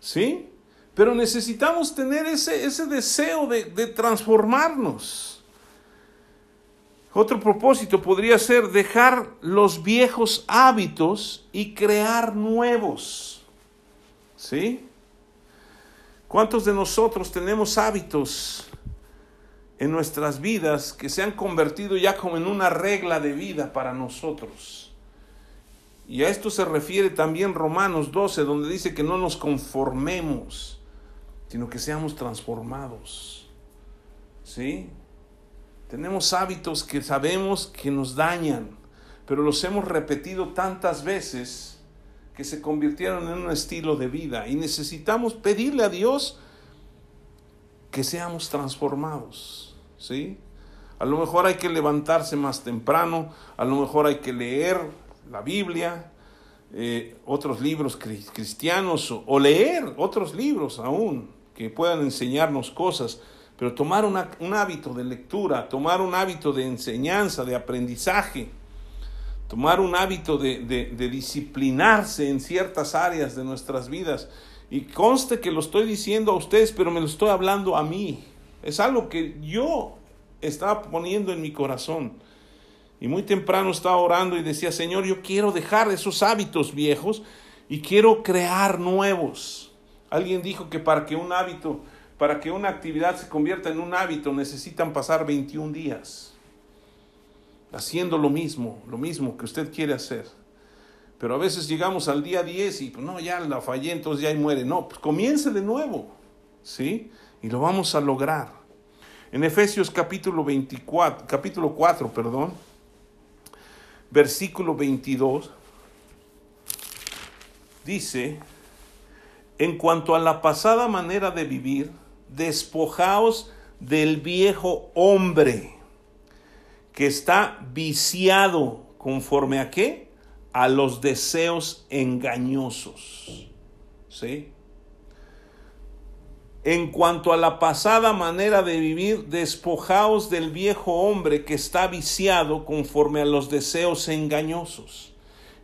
¿Sí? Pero necesitamos tener ese, ese deseo de, de transformarnos. Otro propósito podría ser dejar los viejos hábitos y crear nuevos. ¿Sí? ¿Cuántos de nosotros tenemos hábitos en nuestras vidas que se han convertido ya como en una regla de vida para nosotros? Y a esto se refiere también Romanos 12, donde dice que no nos conformemos, sino que seamos transformados. ¿Sí? Tenemos hábitos que sabemos que nos dañan, pero los hemos repetido tantas veces que se convirtieron en un estilo de vida y necesitamos pedirle a Dios que seamos transformados, ¿sí? A lo mejor hay que levantarse más temprano, a lo mejor hay que leer la Biblia, eh, otros libros cristianos o, leer otros libros aún que puedan enseñarnos cosas, pero tomar un hábito de lectura, tomar un hábito de enseñanza, de aprendizaje, tomar un hábito de, disciplinarse en ciertas áreas de nuestras vidas. Y conste que lo estoy diciendo a ustedes, pero me lo estoy hablando a mí. Es algo que yo estaba poniendo en mi corazón. Y muy temprano estaba orando y decía, Señor, yo quiero dejar esos hábitos viejos y quiero crear nuevos. Alguien dijo que para que un hábito, para que una actividad se convierta en un hábito, necesitan pasar 21 días haciendo lo mismo, lo mismo que usted quiere hacer. Pero a veces llegamos al día 10 y pues no, ya la fallé, entonces ya ahí muere. No, pues comience de nuevo, ¿sí? Y lo vamos a lograr. En Efesios capítulo 24, capítulo 4, perdón, versículo 22, dice, en cuanto a la pasada manera de vivir, despojaos del viejo hombre que está viciado conforme a qué? A los deseos engañosos. ¿Sí? En cuanto a la pasada manera de vivir, despojaos del viejo hombre que está viciado conforme a los deseos engañosos.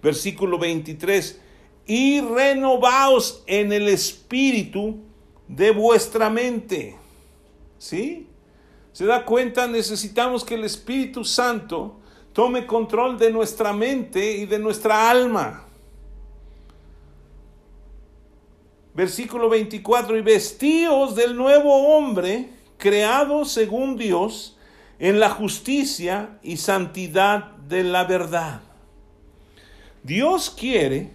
Versículo 23. Y renovaos en el espíritu de vuestra mente. ¿Sí? ¿Se da cuenta? Necesitamos que el Espíritu Santo tome control de nuestra mente y de nuestra alma. Versículo 24, y vestíos del nuevo hombre, creado según Dios, en la justicia y santidad de la verdad. Dios quiere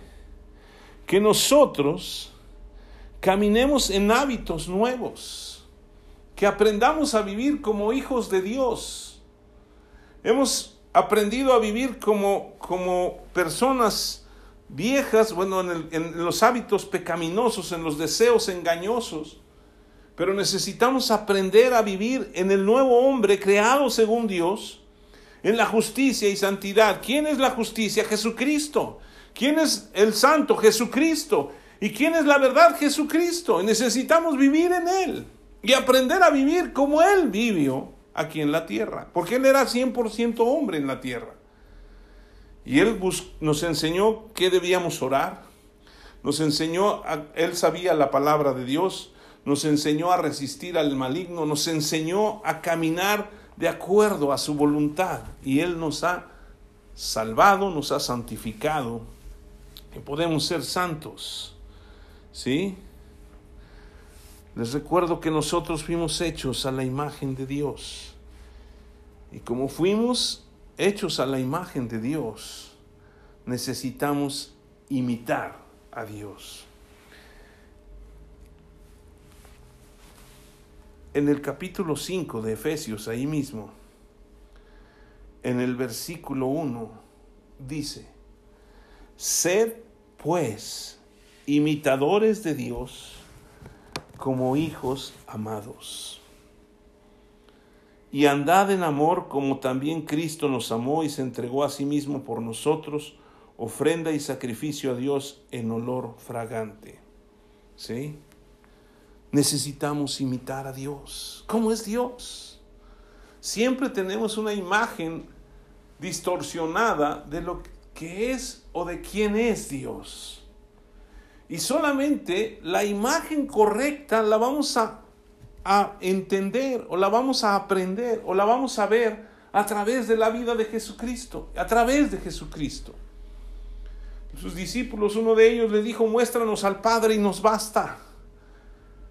que nosotros caminemos en hábitos nuevos que aprendamos a vivir como hijos de Dios. Hemos aprendido a vivir como, como personas viejas, bueno, en, en los hábitos pecaminosos, en los deseos engañosos, pero necesitamos aprender a vivir en el nuevo hombre creado según Dios, en la justicia y santidad. ¿Quién es la justicia? Jesucristo. ¿Quién es el santo? Jesucristo. ¿Y quién es la verdad? Jesucristo. Necesitamos vivir en Él y aprender a vivir como Él vivió aquí en la tierra, porque Él era 100% hombre en la tierra. Y Él nos enseñó que debíamos orar, nos enseñó, Él sabía la palabra de Dios, nos enseñó a resistir al maligno, nos enseñó a caminar de acuerdo a su voluntad y Él nos ha salvado, nos ha santificado, que podemos ser santos. ¿Sí? Les recuerdo que nosotros fuimos hechos a la imagen de Dios. Y como fuimos hechos a la imagen de Dios, necesitamos imitar a Dios. En el capítulo 5 de Efesios, ahí mismo, en el versículo 1, dice, sed pues imitadores de Dios como hijos amados. Y andad en amor como también Cristo nos amó y se entregó a sí mismo por nosotros, ofrenda y sacrificio a Dios en olor fragante. ¿Sí? Necesitamos imitar a Dios. ¿Cómo es Dios? Siempre tenemos una imagen distorsionada de lo que es o de quién es Dios. Y solamente la imagen correcta la vamos a, a entender o la vamos a aprender o la vamos a ver a través de la vida de Jesucristo, a través de Jesucristo. Sus discípulos, uno de ellos le dijo, muéstranos al Padre y nos basta.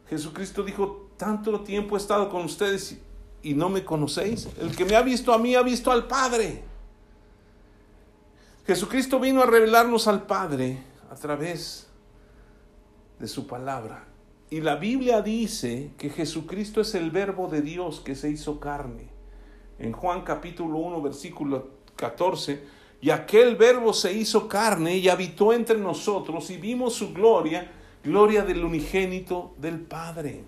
Jesucristo dijo, tanto tiempo he estado con ustedes y no me conocéis. El que me ha visto a mí ha visto al Padre. Jesucristo vino a revelarnos al Padre a través de su palabra. Y la Biblia dice que Jesucristo es el verbo de Dios que se hizo carne. En Juan capítulo 1, versículo 14, y aquel verbo se hizo carne y habitó entre nosotros y vimos su gloria, gloria del unigénito del Padre.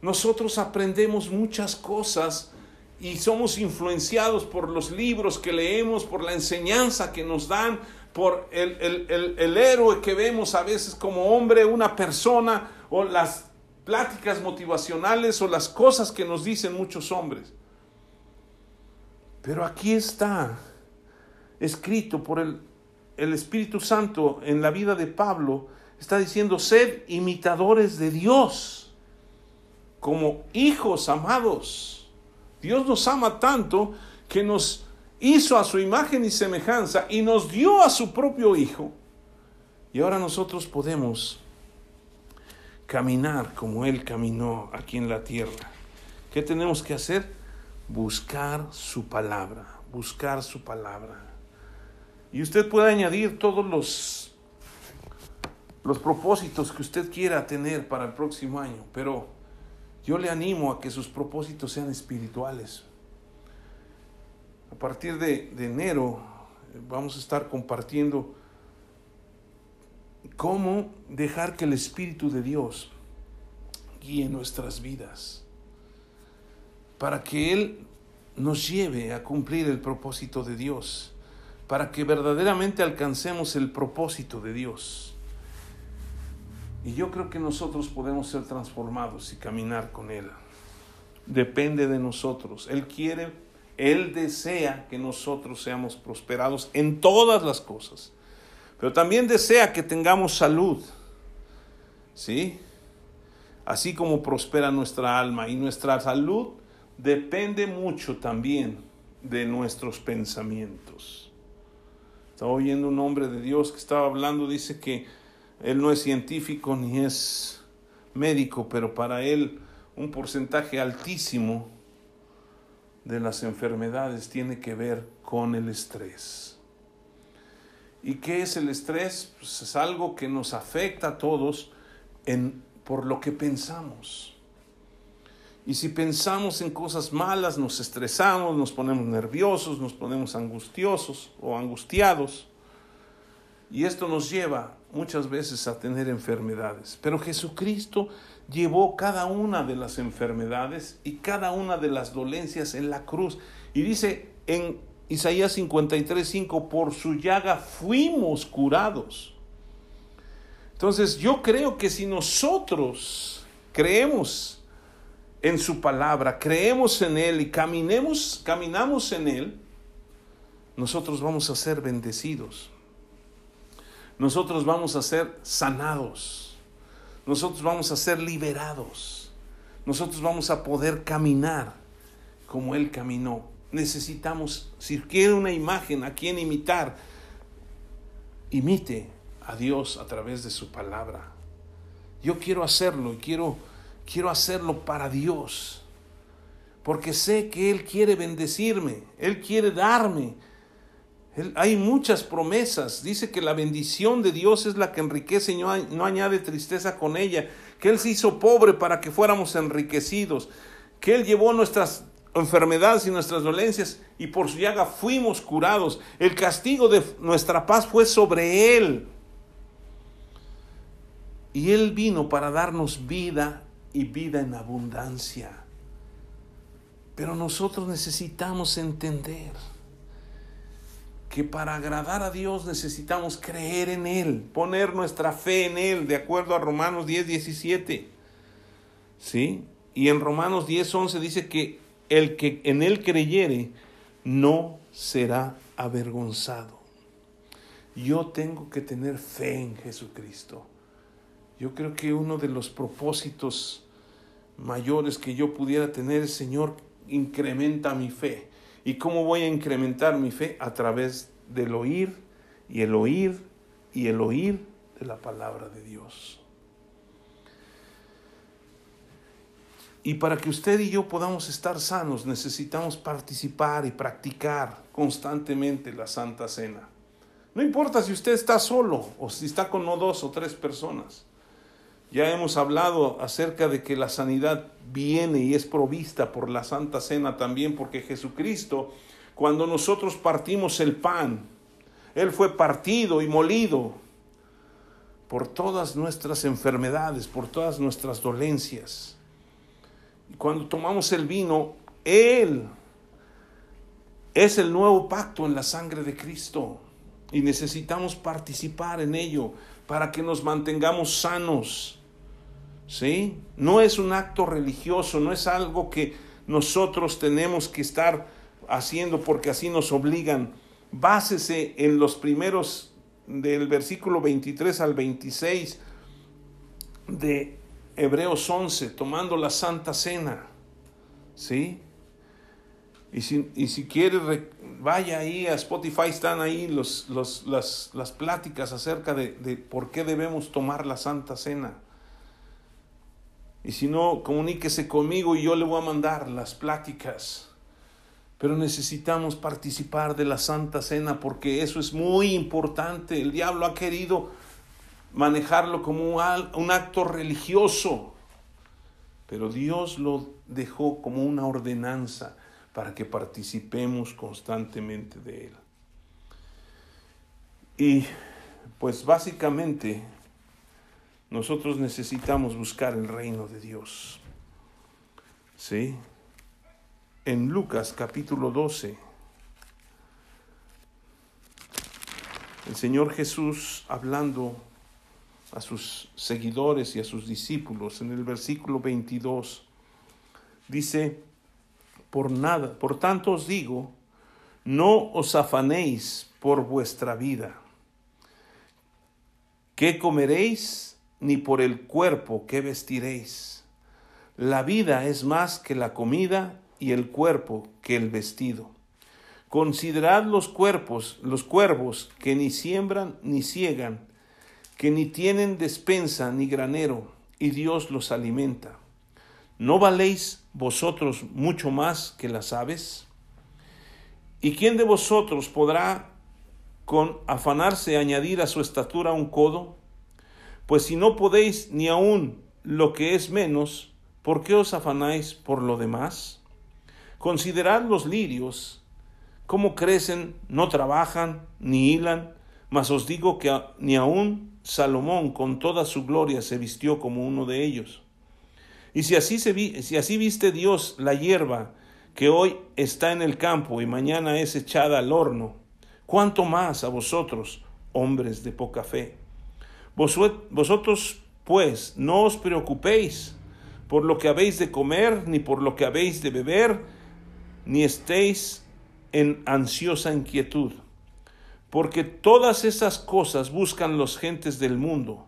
Nosotros aprendemos muchas cosas y somos influenciados por los libros que leemos, por la enseñanza que nos dan, por el, el, héroe que vemos a veces como hombre, una persona, o las pláticas motivacionales o las cosas que nos dicen muchos hombres. Pero aquí está escrito por el, el Espíritu Santo en la vida de Pablo, está diciendo, sed imitadores de Dios como hijos amados. Dios nos ama tanto que nos hizo a su imagen y semejanza y nos dio a su propio Hijo. Y ahora nosotros podemos caminar como Él caminó aquí en la tierra. ¿Qué tenemos que hacer? Buscar su palabra, buscar su palabra. Y usted puede añadir todos los, los propósitos que usted quiera tener para el próximo año, pero yo le animo a que sus propósitos sean espirituales. A partir de, enero eh, vamos a estar compartiendo cómo dejar que el Espíritu de Dios guíe nuestras vidas, para que Él nos lleve a cumplir el propósito de Dios, para que verdaderamente alcancemos el propósito de Dios. Y yo creo que nosotros podemos ser transformados y caminar con Él. Depende de nosotros. Él quiere él desea que nosotros seamos prosperados en todas las cosas, pero también desea que tengamos salud, ¿sí? Así como prospera nuestra alma y nuestra salud depende mucho también de nuestros pensamientos. Estaba oyendo un hombre de Dios que estaba hablando, dice que él no es científico ni es médico, pero para él un porcentaje altísimo de las enfermedades tiene que ver con el estrés. ¿Y qué es el estrés? Pues es algo que nos afecta a todos en, por lo que pensamos. Y si pensamos en cosas malas, nos estresamos, nos ponemos nerviosos, nos ponemos angustiosos o angustiados. Y esto nos lleva muchas veces a tener enfermedades. Pero Jesucristo llevó cada una de las enfermedades y cada una de las dolencias en la cruz. Y dice en Isaías 53, 5, por su llaga fuimos curados. Entonces yo creo que si nosotros creemos en su palabra, creemos en Él y caminemos, caminamos en Él, nosotros vamos a ser bendecidos. Nosotros vamos a ser sanados nosotros vamos a ser liberados. Nosotros vamos a poder caminar como Él caminó. Necesitamos, si quiere una imagen a quien imitar, imite a Dios a través de su palabra. Yo quiero hacerlo y quiero, quiero hacerlo para Dios. Porque sé que Él quiere bendecirme, Él quiere darme hay muchas promesas. Dice que la bendición de Dios es la que enriquece y no, añade tristeza con ella. Que Él se hizo pobre para que fuéramos enriquecidos. Que Él llevó nuestras enfermedades y nuestras dolencias y por su llaga fuimos curados. El castigo de nuestra paz fue sobre Él. Y Él vino para darnos vida y vida en abundancia. Pero nosotros necesitamos entender que para agradar a Dios necesitamos creer en Él, poner nuestra fe en Él, de acuerdo a Romanos 10, 17. ¿Sí? Y en Romanos 10, 11 dice que el que en Él creyere no será avergonzado. Yo tengo que tener fe en Jesucristo. Yo creo que uno de los propósitos mayores que yo pudiera tener Señor, incrementa mi fe. ¿Y cómo voy a incrementar mi fe? A través del oír y el oír y el oír de la palabra de Dios. Y para que usted y yo podamos estar sanos, necesitamos participar y practicar constantemente la Santa Cena. No importa si usted está solo o si está con dos o tres personas. Ya hemos hablado acerca de que la sanidad viene y es provista por la Santa Cena también, porque Jesucristo, cuando nosotros partimos el pan, Él fue partido y molido por todas nuestras enfermedades, por todas nuestras dolencias. Y cuando tomamos el vino, Él es el nuevo pacto en la sangre de Cristo y necesitamos participar en ello para que nos mantengamos sanos ¿sí? No es un acto religioso, no es algo que nosotros tenemos que estar haciendo porque así nos obligan. Básese en los primeros del versículo 23 al 26 de Hebreos 11, tomando la Santa Cena, ¿sí? Y si, y si vaya ahí a Spotify, están ahí los, las, las, pláticas acerca de, de por qué debemos tomar la Santa Cena. Y si no, comuníquese conmigo y yo le voy a mandar las pláticas. Pero necesitamos participar de la Santa Cena porque eso es muy importante. El diablo ha querido manejarlo como un acto religioso, pero Dios lo dejó como una ordenanza para que participemos constantemente de él. Y pues básicamente nosotros necesitamos buscar el reino de Dios. ¿Sí? En Lucas capítulo 12, el Señor Jesús hablando a sus seguidores y a sus discípulos en el versículo 22 dice, por nada, por tanto os digo, no os afanéis por vuestra vida. ¿Qué comeréis? Ni por el cuerpo que vestiréis. La vida es más que la comida y el cuerpo que el vestido. Considerad los cuerpos, los cuervos que ni siembran ni ciegan, que ni tienen despensa ni granero, y Dios los alimenta. ¿No valéis vosotros mucho más que las aves? ¿Y quién de vosotros podrá con afanarse añadir a su estatura un codo? Pues si no podéis ni aun lo que es menos, ¿por qué os afanáis por lo demás? Considerad los lirios, cómo crecen, no trabajan, ni hilan, mas os digo que ni aun Salomón con toda su gloria se vistió como uno de ellos. Y si así, se vi, si así viste Dios la hierba que hoy está en el campo y mañana es echada al horno, ¿cuánto más a vosotros, hombres de poca fe? Vosotros, pues, no os preocupéis por lo que habéis de comer, ni por lo que habéis de beber, ni estéis en ansiosa inquietud, porque todas esas cosas buscan los gentes del mundo,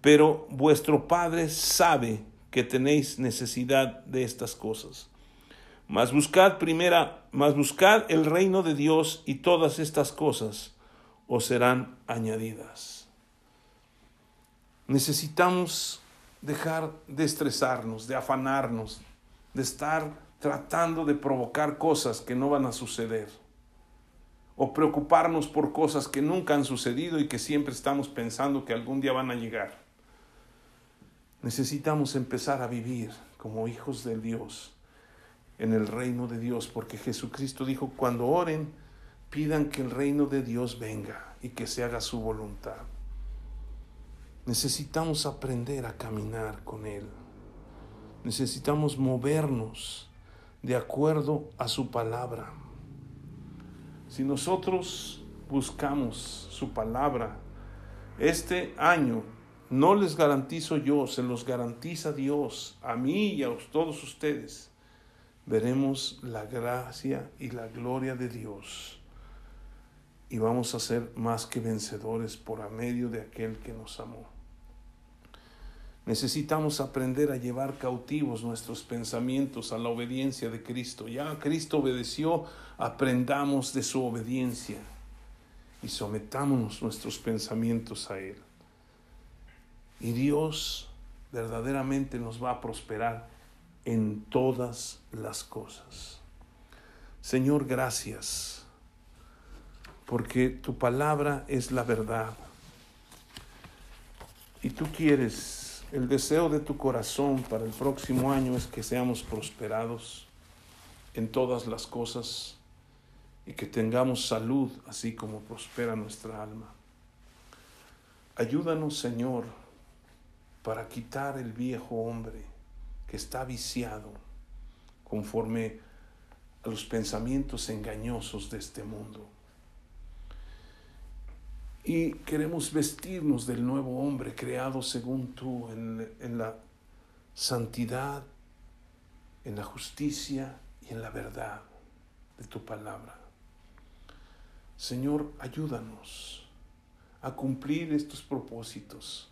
pero vuestro Padre sabe que tenéis necesidad de estas cosas. Mas buscad primera, mas buscad el reino de Dios y todas estas cosas os serán añadidas. Necesitamos dejar de estresarnos, de afanarnos, de estar tratando de provocar cosas que no van a suceder. O preocuparnos por cosas que nunca han sucedido y que siempre estamos pensando que algún día van a llegar. Necesitamos empezar a vivir como hijos de Dios en el reino de Dios, porque Jesucristo dijo, cuando oren, pidan que el reino de Dios venga y que se haga su voluntad. Necesitamos aprender a caminar con Él. Necesitamos movernos de acuerdo a su palabra. Si nosotros buscamos su palabra, este año no les garantizo yo, se los garantiza Dios, a mí y a todos ustedes, veremos la gracia y la gloria de Dios y vamos a ser más que vencedores por medio de aquel que nos amó. Necesitamos aprender a llevar cautivos nuestros pensamientos a la obediencia de Cristo. Ya Cristo obedeció, aprendamos de su obediencia y sometámonos nuestros pensamientos a Él. Y Dios verdaderamente nos va a prosperar en todas las cosas. Señor, gracias, porque tu palabra es la verdad. Y tú quieres, el deseo de tu corazón para el próximo año es que seamos prosperados en todas las cosas y que tengamos salud así como prospera nuestra alma. Ayúdanos, Señor, para quitar el viejo hombre que está viciado conforme a los pensamientos engañosos de este mundo. Y queremos vestirnos del nuevo hombre creado según tú en, en la santidad, en la justicia y en la verdad de tu palabra. Señor, ayúdanos a cumplir estos propósitos.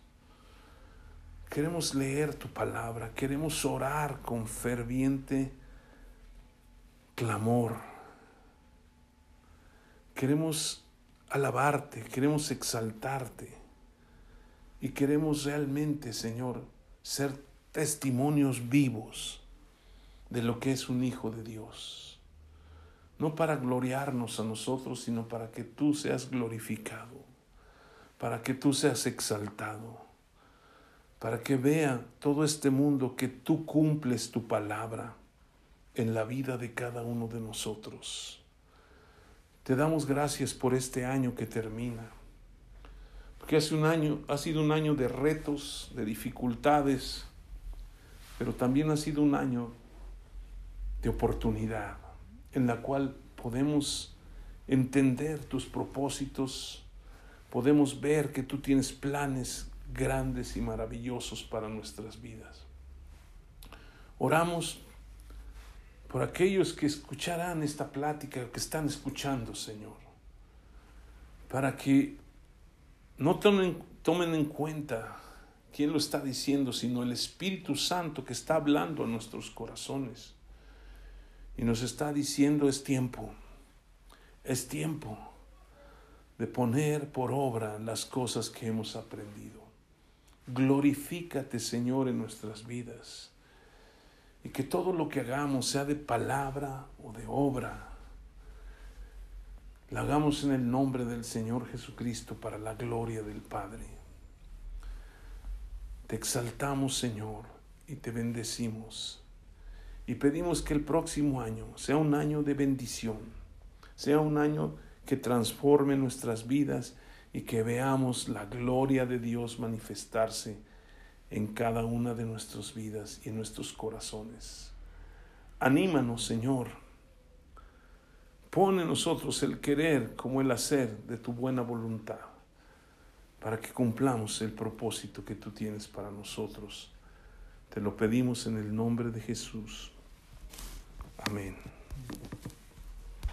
Queremos leer tu palabra, queremos orar con ferviente clamor. Queremos alabarte, queremos exaltarte y queremos realmente, Señor, ser testimonios vivos de lo que es un hijo de Dios no para gloriarnos a nosotros, sino para que tú seas glorificado, para que tú seas exaltado, para que vea todo este mundo que tú cumples tu palabra en la vida de cada uno de nosotros. Te damos gracias por este año que termina, porque hace un año ha sido un año de retos, de dificultades, pero también ha sido un año de oportunidad en la cual podemos entender tus propósitos, podemos ver que tú tienes planes grandes y maravillosos para nuestras vidas. Oramos por aquellos que escucharán esta plática, que están escuchando, Señor, para que no tomen, tomen en cuenta quién lo está diciendo, sino el Espíritu Santo que está hablando a nuestros corazones y nos está diciendo es tiempo, es tiempo de poner por obra las cosas que hemos aprendido. Glorifícate, Señor, en nuestras vidas. Y que todo lo que hagamos, sea de palabra o de obra, la hagamos en el nombre del Señor Jesucristo para la gloria del Padre. Te exaltamos, Señor, y te bendecimos y pedimos que el próximo año sea un año de bendición, sea un año que transforme nuestras vidas y que veamos la gloria de Dios manifestarse en cada una de nuestras vidas y en nuestros corazones. Anímanos, Señor. Pone en nosotros el querer como el hacer de tu buena voluntad, para que cumplamos el propósito que tú tienes para nosotros. Te lo pedimos en el nombre de Jesús. Amén.